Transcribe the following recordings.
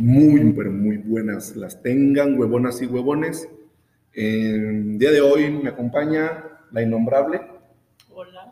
muy, pero muy buenas las tengan, huevonas y huevones. El día de hoy me acompaña la innombrable. Hola.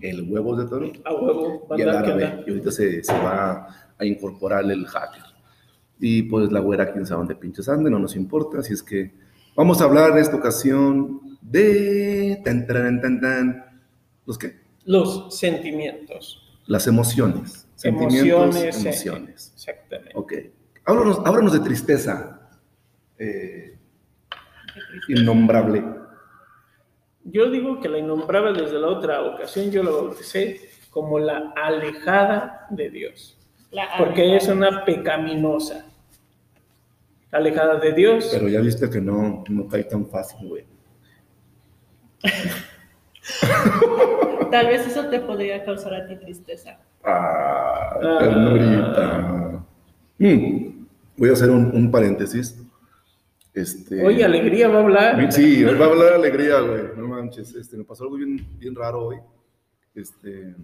El huevos de toro. A huevo, y el banda, ¿qué árabe. Y ahorita se, se va a incorporar el hacker. Y pues la güera, quién sabe dónde pinches ande, no nos importa. Así es que vamos a hablar en esta ocasión de. Tan, tan, tan, tan. ¿Los qué? Los sentimientos. Las emociones. Sentimientos, Emociones. emociones. Exactamente. Ok. Háblanos, háblanos de tristeza. Eh, innombrable. Yo digo que la innombrable desde la otra ocasión yo la bauticé como la alejada de Dios. La Porque es una pecaminosa. Alejada de Dios. Pero ya viste que no, no cae tan fácil, güey. Tal vez eso te podría causar a ti tristeza. Ah, Ah. ternurita. Mm, Voy a hacer un, un paréntesis. Este, Oye, alegría va a hablar. Sí, va a hablar alegría, güey. No manches. Este, me pasó algo bien, bien raro hoy. Este,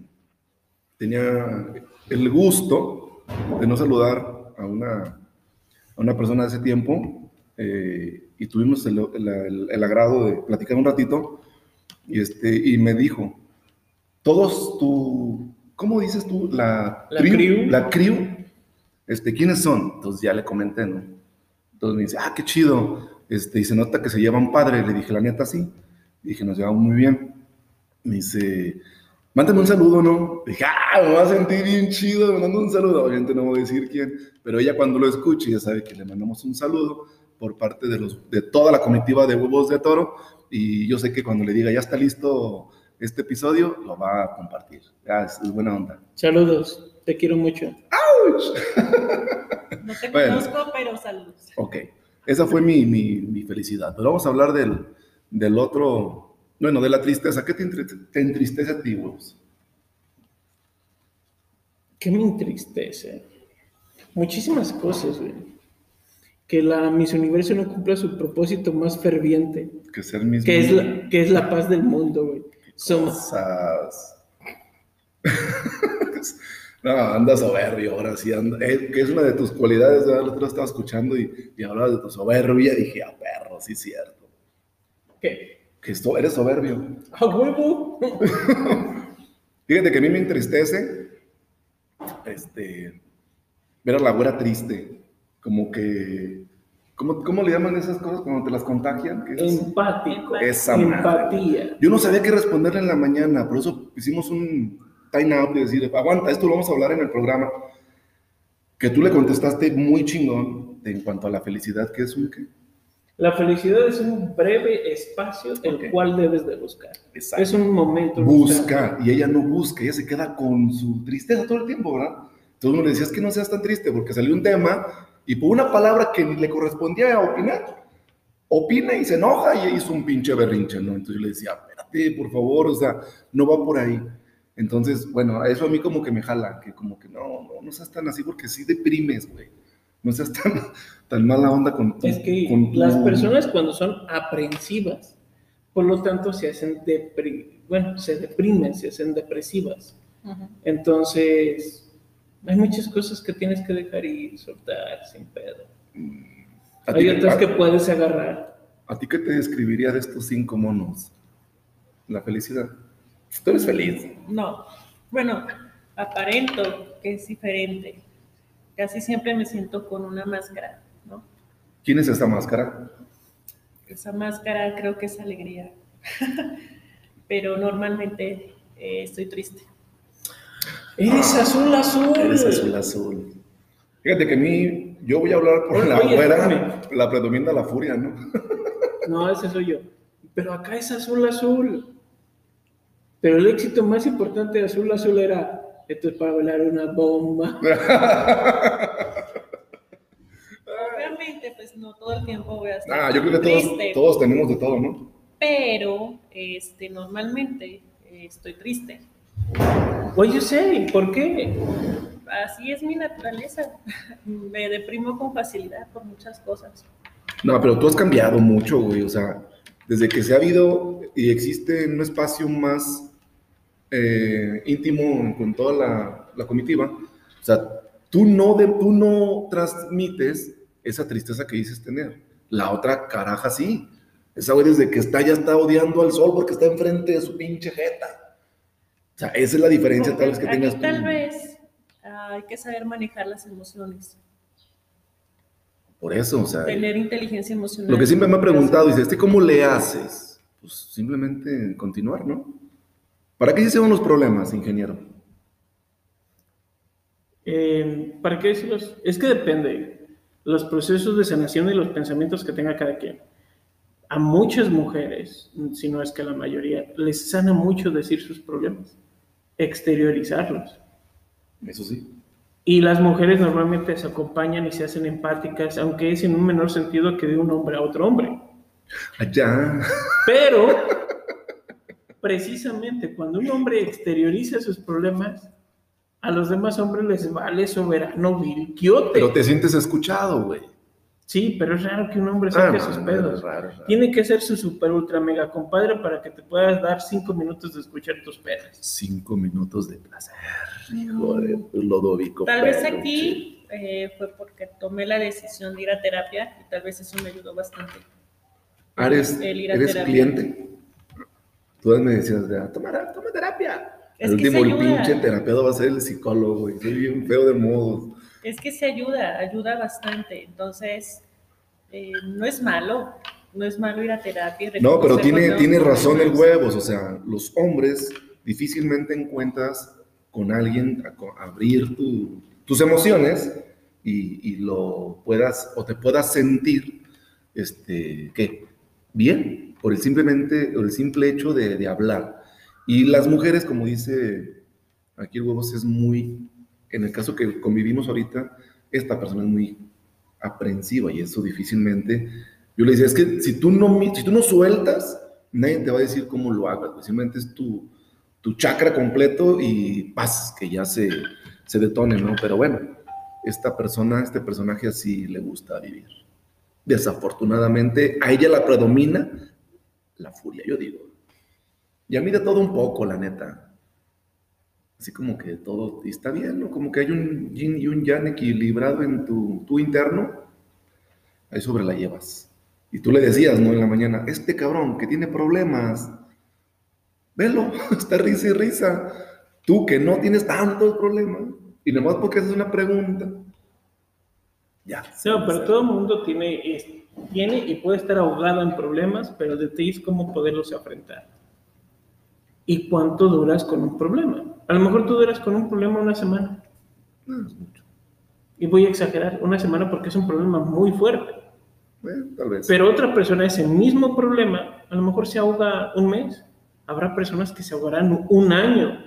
tenía el gusto de no saludar a una, a una persona de ese tiempo eh, y tuvimos el, el- el- el agrado de platicar un ratito y, este, y me dijo, todos tu, ¿cómo dices tú? La, La crew. La crew, este, ¿quiénes son? Entonces ya le comenté. Entonces me dice, ah, qué chido. Este, y se nota que se llevan padre. Le dije, la neta, sí. Dije, nos llevamos muy bien. Me dice, mándame un saludo, ¿no? Dije, ah, me va a sentir bien chido, me mando un saludo. Obviamente no voy a decir quién, pero ella cuando lo escuche ya sabe que le mandamos un saludo por parte de, los, de toda la comitiva de Huevos de Toro. Y yo sé que cuando le diga, ya está listo este episodio, lo va a compartir. Ya, es buena onda. Saludos. Te quiero mucho. No te Bueno. conozco, pero saludos. Ok, esa fue mi, mi, mi felicidad. Pero vamos a hablar del, del otro, bueno, de la tristeza. ¿Qué te, entriste- te entristece a ti, Wolves? ¿Qué me entristece? Muchísimas cosas, güey. Que la Miss Universo no cumpla su propósito más ferviente, Que ser mismo. que es la, que es la paz del mundo, güey. Somos. No, anda soberbio ahora sí. Anda, eh, que es una de tus cualidades. ¿verdad? El otro día estaba escuchando y, y hablabas de tu soberbia. Dije, ah, perro, sí, cierto. ¿Qué? Que esto, eres soberbio. ¿A huevo? Fíjate que a mí me entristece este, ver a la güera triste. Como que. ¿Cómo, cómo le llaman esas cosas cuando te las contagian? ¿Qué es? Empático. Esa madre. Empatía. Yo no sabía qué responderle en la mañana, por eso hicimos un time out de decir, aguanta, esto lo vamos a hablar en el programa. Que tú le contestaste muy chingón en cuanto a la felicidad, que es un qué. La felicidad es un breve espacio el Ok. cual debes de buscar. Exacto. Es un momento. Busca, y ella no busca, ella se queda con su tristeza todo el tiempo, ¿verdad? Entonces uno le decía, es que no seas tan triste, porque salió un tema y por una palabra que ni le correspondía a opinar, opina y se enoja y hizo un pinche berrinche, ¿no? Entonces yo le decía, espérate, por favor, o sea, no va por ahí. Entonces, bueno, eso a mí como que me jala, que como que no, no, no seas tan así porque sí deprimes, güey. No seas tan, tan mala onda con tu- Es que con tu- las personas cuando son aprensivas, por lo tanto se hacen depri bueno, se deprimen, se hacen depresivas. Entonces, hay muchas cosas que tienes que dejar y soltar sin pedo. ¿A ti Hay otras a- que puedes agarrar. ¿A ti qué te describiría de estos cinco monos? La felicidad. Tú eres feliz. No. Bueno, aparento que es diferente. Casi siempre me siento con una máscara, ¿no? ¿Quién es esta máscara? Esa máscara creo que es alegría. pero normalmente eh, estoy triste. Eres azul, azul. Eres azul azul. Fíjate que a mí, yo voy a hablar por Oye, la güera, la predomina la furia, ¿no? No, ese soy yo. Pero acá es azul, azul. Pero el éxito más importante de azul, azul era, esto es para bailar una bomba. Obviamente, pues no todo el tiempo voy a estar Ah, yo creo que todos, triste, todos tenemos de todo, ¿no? pero este, normalmente eh, estoy triste. What you say? ¿Por qué? Así es mi naturaleza. Me deprimo con facilidad por muchas cosas. No, pero tú has cambiado mucho, güey. O sea, desde que se ha habido y existe un espacio más eh, íntimo con toda la, la comitiva, o sea, tú no, de, tú no transmites esa tristeza que dices tener. La otra caraja sí. Esa güey desde que está ya está odiando al sol porque está enfrente de su pinche jeta. O sea, esa es la diferencia tal vez que tengas tú. Tal vez ah, hay que saber manejar las emociones, Por eso, o sea, tener inteligencia emocional. lo que siempre me ha preguntado, dice, ¿este cómo le haces? Pues simplemente continuar, ¿no? ¿Para qué se van los problemas, ingeniero? Eh, ¿Para qué decirlos? Es que depende. Los procesos de sanación y los pensamientos que tenga cada quien. A muchas mujeres, si no es que a la mayoría, les sana mucho decir sus problemas, exteriorizarlos. Eso sí. Y las mujeres normalmente se acompañan y se hacen empáticas, aunque es en un menor sentido que de un hombre a otro hombre. Allá. Pero, precisamente cuando un hombre exterioriza sus problemas, a los demás hombres les vale soberano virquiote. Pero te sientes escuchado, güey. Sí, pero es raro que un hombre Ah, saque sus no, pedos. es raro, es raro. Tiene que ser su super ultra mega compadre para que te puedas dar cinco minutos de escuchar tus pedas. Cinco minutos de placer. Hijo de Lodovico. Tal vez aquí eh, fue porque tomé la decisión de ir a terapia y tal vez eso me ayudó bastante. Ah, ¿Eres, El ir a eres terapia. cliente? Tú me decías, de, toma, toma terapia. Es el que último, el pinche terapeuta va a ser el psicólogo, güey. Soy bien feo de modos. Es que se ayuda, ayuda bastante. Entonces, eh, no es malo, no es malo ir a terapia. y No, pero tiene, tiene razón el huevos. O sea, los hombres difícilmente encuentras con alguien a co- abrir tu- tus emociones y, y lo puedas o te puedas sentir, este, ¿qué? Bien, por el simplemente, por el simple hecho de, de hablar. Y las mujeres, como dice aquí el huevos, es muy, en el caso que convivimos ahorita, esta persona es muy aprensiva y eso difícilmente. Yo le decía, es que si tú no, si tú no sueltas, nadie te va a decir cómo lo hagas, simplemente es tu, tu chakra completo y paz, que ya se, se detone, ¿no? Pero bueno, esta persona, este personaje así le gusta vivir. Desafortunadamente, a ella la predomina la furia, yo digo. Y a mí de todo un poco, la neta. Así como que todo está bien, ¿no? Como que hay un yin y un yang equilibrado en tu, tu interno. Ahí sobre la llevas. Y tú le decías, ¿no? En la mañana, este cabrón que tiene problemas, velo, está risa y risa. Tú que no tienes tantos problemas, y nomás porque haces una pregunta, ya. No, pero todo el mundo tiene, es- tiene y puede estar ahogado en problemas, pero de ti es cómo poderlos enfrentar. ¿Y cuánto duras con un problema? A lo mejor tú duras con un problema una semana. No es mucho. Y voy a exagerar, una semana porque es un problema muy fuerte. Bueno, tal vez. Pero otra persona, ese mismo problema, a lo mejor se ahoga un mes. Habrá personas que se ahogarán un año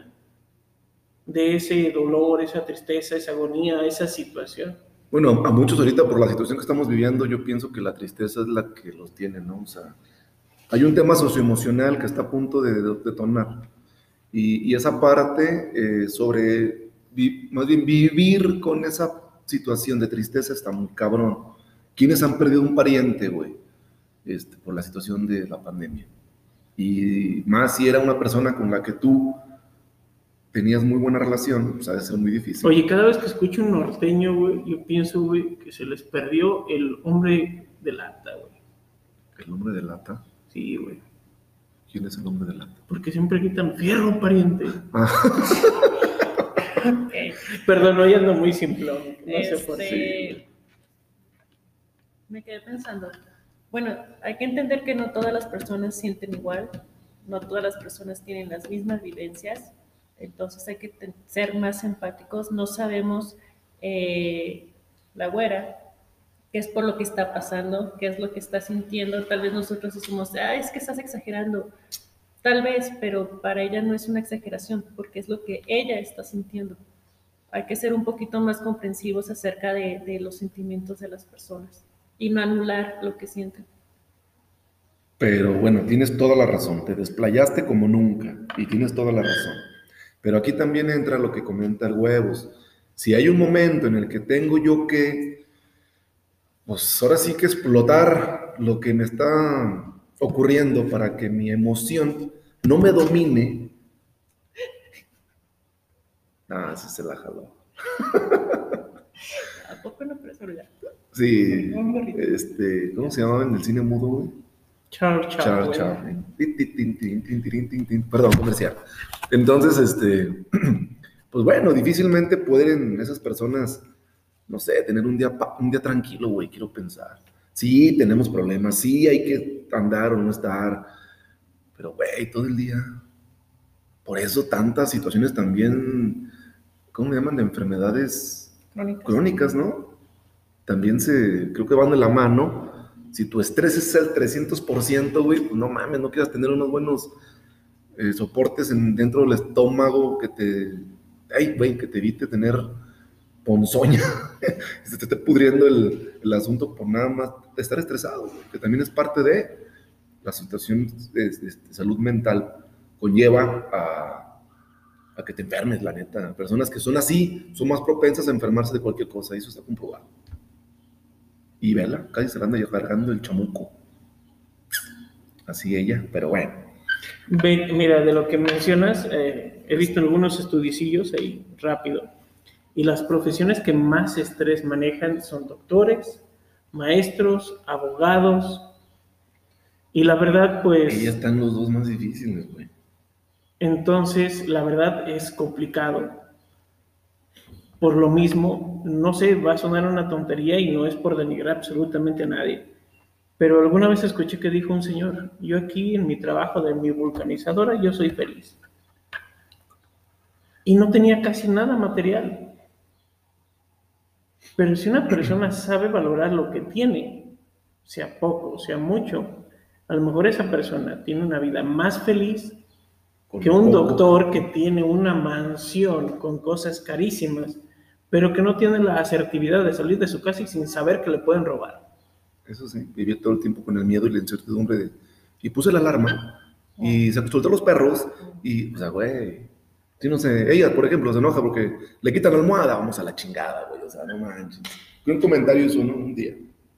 de ese dolor, esa tristeza, esa agonía, esa situación. Bueno, a muchos ahorita por la situación que estamos viviendo, yo pienso que la tristeza es la que los tiene, ¿no? O sea, hay un tema socioemocional que está a punto de, de- detonar. Y, esa parte eh, sobre, más bien vivir con esa situación de tristeza está muy cabrón. ¿Quiénes han perdido un pariente, güey? Este, por la situación de la pandemia. Y más si era una persona con la que tú tenías muy buena relación, pues ha de ser muy difícil. Oye, cada vez que escucho un norteño, güey, yo pienso, güey, que se les perdió el hombre de lata, güey. ¿El nombre de lata? Sí, güey. ¿Quién es el hombre de lata? Porque siempre gritan fierro, pariente. Ah, Ok. Perdón, hoy ando muy simplón. No sé por qué. Este, me quedé pensando. Bueno, hay que entender que no todas las personas sienten igual, no todas las personas tienen las mismas vivencias, entonces hay que ser más empáticos. No sabemos eh, la güera qué es por lo que está pasando, qué es lo que está sintiendo. Tal vez nosotros decimos, ah, es que estás exagerando. Tal vez, pero para ella no es una exageración, porque es lo que ella está sintiendo hay que ser un poquito más comprensivos acerca de, de los sentimientos de las personas y no anular lo que sienten. pero bueno, tienes toda la razón. Te desplayaste como nunca y tienes toda la razón. Pero aquí también entra lo que comenta el huevos. Si hay un momento en el que tengo yo que, pues ahora sí que explotar lo que me está ocurriendo para que mi emoción no me domine. Ah, sí se la jaló. pero ya. Sí, Un gorrito. este, ¿cómo se llamaba en el cine mudo, güey? Chao, chao. Char, güey. char. Tin, tin, tin, tin, tin, tin, tin, tin. Perdón, comercial. Entonces, este, pues bueno, difícilmente pueden esas personas, no sé, tener un día, un día tranquilo, güey, quiero pensar. Sí, tenemos problemas, sí, hay que andar o no estar, pero, güey, todo el día. Por eso tantas situaciones también, ¿cómo le llaman? De enfermedades Crónicas. crónicas, ¿no? También se, creo que van de la mano. Si tu estrés es el 300%, güey, pues no mames, no quieras tener unos buenos eh, soportes en, dentro del estómago que te, ay, güey, que te evite tener ponzoña, se te esté pudriendo el, asunto por nada más estar estresado, güey, que también es parte de la situación de salud mental, conlleva a, a que te enfermes, la neta. Personas que son así son más propensas a enfermarse de cualquier cosa, y eso está comprobado. Y vela, casi se la anda cargando el chamuco. Así ella, pero bueno. Mira, de lo que mencionas, eh, he visto algunos estudicillos ahí rápido. Y las profesiones que más estrés manejan son doctores, maestros, abogados. Y la verdad, pues, Ahí están los dos más difíciles, güey. entonces, la verdad es complicado. Por lo mismo, no sé, va a sonar una tontería y no es por denigrar absolutamente a nadie. Pero alguna vez escuché que dijo un señor, yo aquí en mi trabajo de mi vulcanizadora, yo soy feliz. Y no tenía casi nada material. Pero si una persona sabe valorar lo que tiene, sea poco, sea mucho, a lo mejor esa persona tiene una vida más feliz que un poco. doctor que tiene una mansión con cosas carísimas, pero que no tiene la asertividad de salir de su casa y sin saber que le pueden robar. Eso sí, vivió todo el tiempo con el miedo y la incertidumbre de... Y puse la alarma y se soltó los perros y, o sea, güey, sí, no sé, ella, por ejemplo, se enoja porque le quitan la almohada, vamos a la chingada, güey, o sea, no manches. Un comentario eso, ¿no? Un día.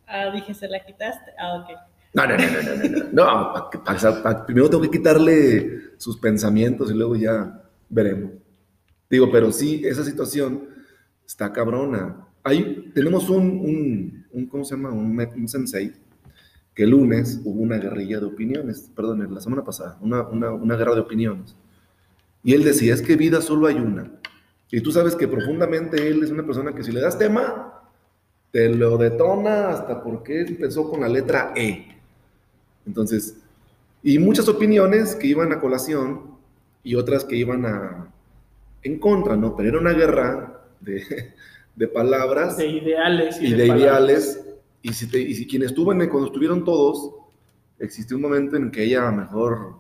Ah, dije, ¿se la quitaste? Ah, ok. No, no, no, no, no, no, no, no, pa- que- pa- pa- primero tengo que quitarle sus pensamientos y luego ya veremos. Digo, pero sí, esa situación está cabrona. Ahí tenemos un, un, un ¿cómo se llama? Un, un sensei, que el lunes hubo una guerrilla de opiniones, perdón, la semana pasada, una, una, una guerra de opiniones. Y él decía, es que vida solo hay una. Y tú sabes que profundamente él es una persona que si le das tema, te lo detona hasta porque empezó con la letra E. Entonces, y muchas opiniones que iban a colación y otras que iban a en contra, ¿no? Pero era una guerra de, de palabras De ideales y, y de ideales. Y si, te- y si quien estuvo en, cuando estuvieron todos, existió un momento en que ella mejor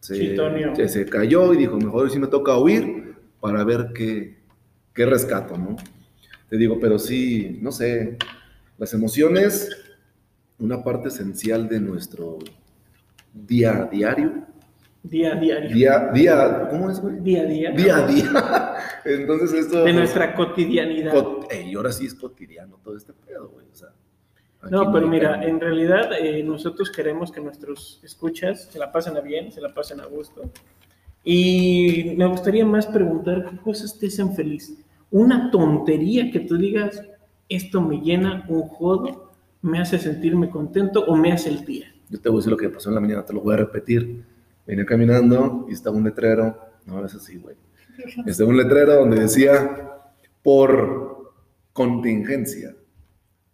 se, se, se cayó y dijo, mejor sí me toca huir para ver qué, qué rescato, ¿no? Te digo, pero sí, no sé, las emociones, una parte esencial de nuestro día a diario, Día a diario. día, día, ¿cómo es, güey? Día a día. Día a día. Entonces esto... De nuestra cotidianidad. Cot- Ey, ahora sí es cotidiano todo este pedo, güey. O sea, No, pero mira, en realidad eh, nosotros queremos que nuestros escuchas se la pasen a bien, se la pasen a gusto. Y me gustaría más preguntar qué cosas te hacen feliz. Una tontería que tú digas, esto me llena un jodo, me hace sentirme contento o me hace el día. Yo te voy a decir lo que pasó en la mañana, te lo voy a repetir. Venía caminando y estaba un letrero. No, es así, güey. Estaba un letrero donde decía, por contingencia,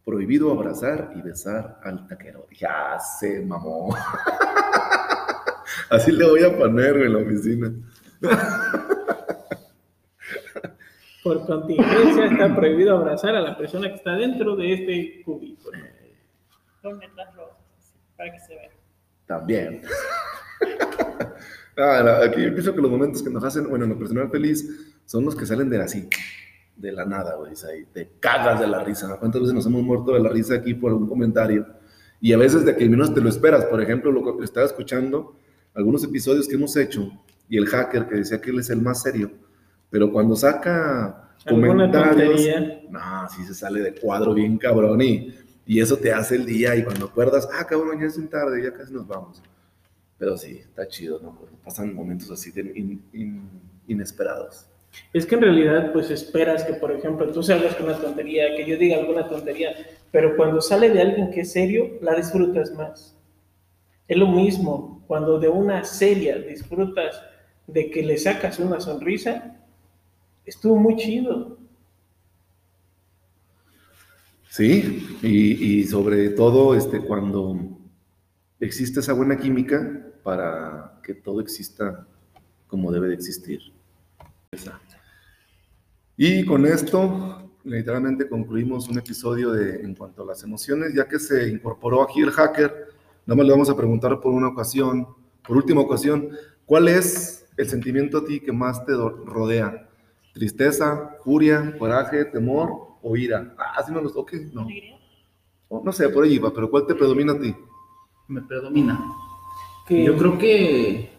prohibido abrazar y besar al taquero. Ah, se mamó. Así le voy a poner en la oficina. Por contingencia está prohibido abrazar a la persona que está dentro de este cubículo. Con letras rojas, para que se vea. También. Ah, la- aquí yo pienso que los momentos que nos hacen, bueno, en lo personal feliz, son los que salen de así, de la nada, güey. te cagas de la risa. ¿Cuántas veces nos hemos muerto de la risa aquí por algún comentario? Y a veces de que menos te lo esperas. Por ejemplo, lo que estaba escuchando, algunos episodios que hemos hecho, y el hacker que decía que él es el más serio, pero cuando saca comentarios, no, sí se sale de cuadro bien cabrón y, y eso te hace el día y cuando acuerdas, ah, cabrón, ya es bien tarde, ya casi nos vamos. Pero sí, está chido, ¿no? Pasan momentos así de in- in- inesperados. Es que en realidad, pues esperas que, por ejemplo, tú salgas con una tontería, que yo diga alguna tontería, pero cuando sale de alguien que es serio, la disfrutas más. Es lo mismo, cuando de una seria disfrutas de que le sacas una sonrisa, estuvo muy chido. Sí, y, y sobre todo este, cuando existe esa buena química para que todo exista como debe de existir. Y con esto, literalmente concluimos un episodio de en cuanto a las emociones, ya que se incorporó aquí el hacker, nada más le vamos a preguntar por una ocasión, por última ocasión, ¿cuál es el sentimiento a ti que más te rodea? ¿Tristeza, furia, coraje, temor o ira? Ah, sí me los toque, no. Oh, no sé, por ahí va, pero ¿cuál te predomina a ti? Me predomina. Yo creo que...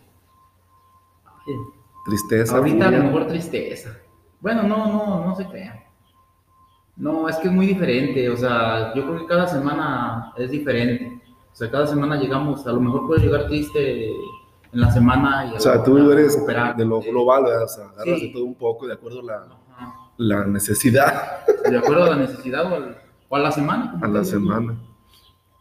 Tristeza. Ahorita a lo mejor tristeza. Bueno, no, no, no se crean. No, es que es muy diferente. O sea, yo creo que cada semana es diferente. O sea, cada semana llegamos, a lo mejor puedes llegar triste en la semana. Y o sea, tú eres de lo global, o sea, agarras de todo un poco de acuerdo a la, la necesidad. De acuerdo a la necesidad o, a la semana. A la semana.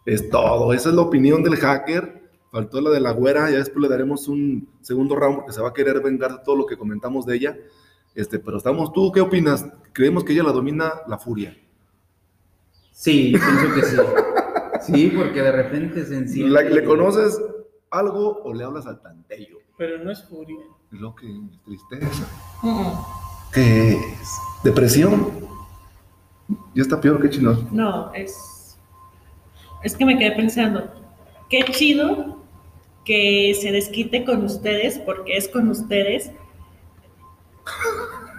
Es todo. Esa es la opinión del hacker. Faltó la de la güera. Ya después le daremos un segundo round porque se va a querer vengar de todo lo que comentamos de ella. Este, pero estamos, ¿tú qué opinas? Creemos que ella la domina la furia. Sí, pienso que sí. Sí, porque de repente se enciende. ¿Le conoces algo o le hablas al tantello? Pero no es furia. Es lo que es tristeza. ¿Qué es? ¿Depresión? Ya está peor que chino. No, es. Es que me quedé pensando. Qué chido que se desquite con ustedes, porque es con ustedes.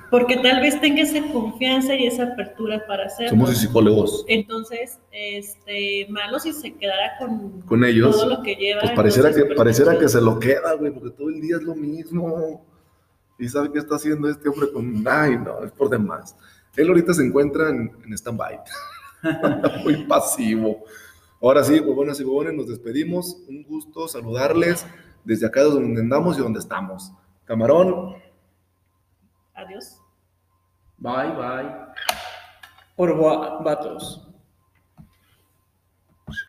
Porque tal vez tenga esa confianza y esa apertura para hacerlo. Somos psicólogos. Entonces, este, malo si se quedara con, con ellos. todo lo que lleva. Pues pareciera, que, pareciera que se lo queda, güey, porque todo el día es lo mismo. Y sabe qué está haciendo este hombre con. Ay, no, es por demás. Él ahorita se encuentra en, en stand-by. Muy pasivo. Ahora sí, buenas y buenas, nos despedimos. Un gusto saludarles desde acá donde andamos y donde estamos. Camarón. Adiós. Bye, bye. Por vatos.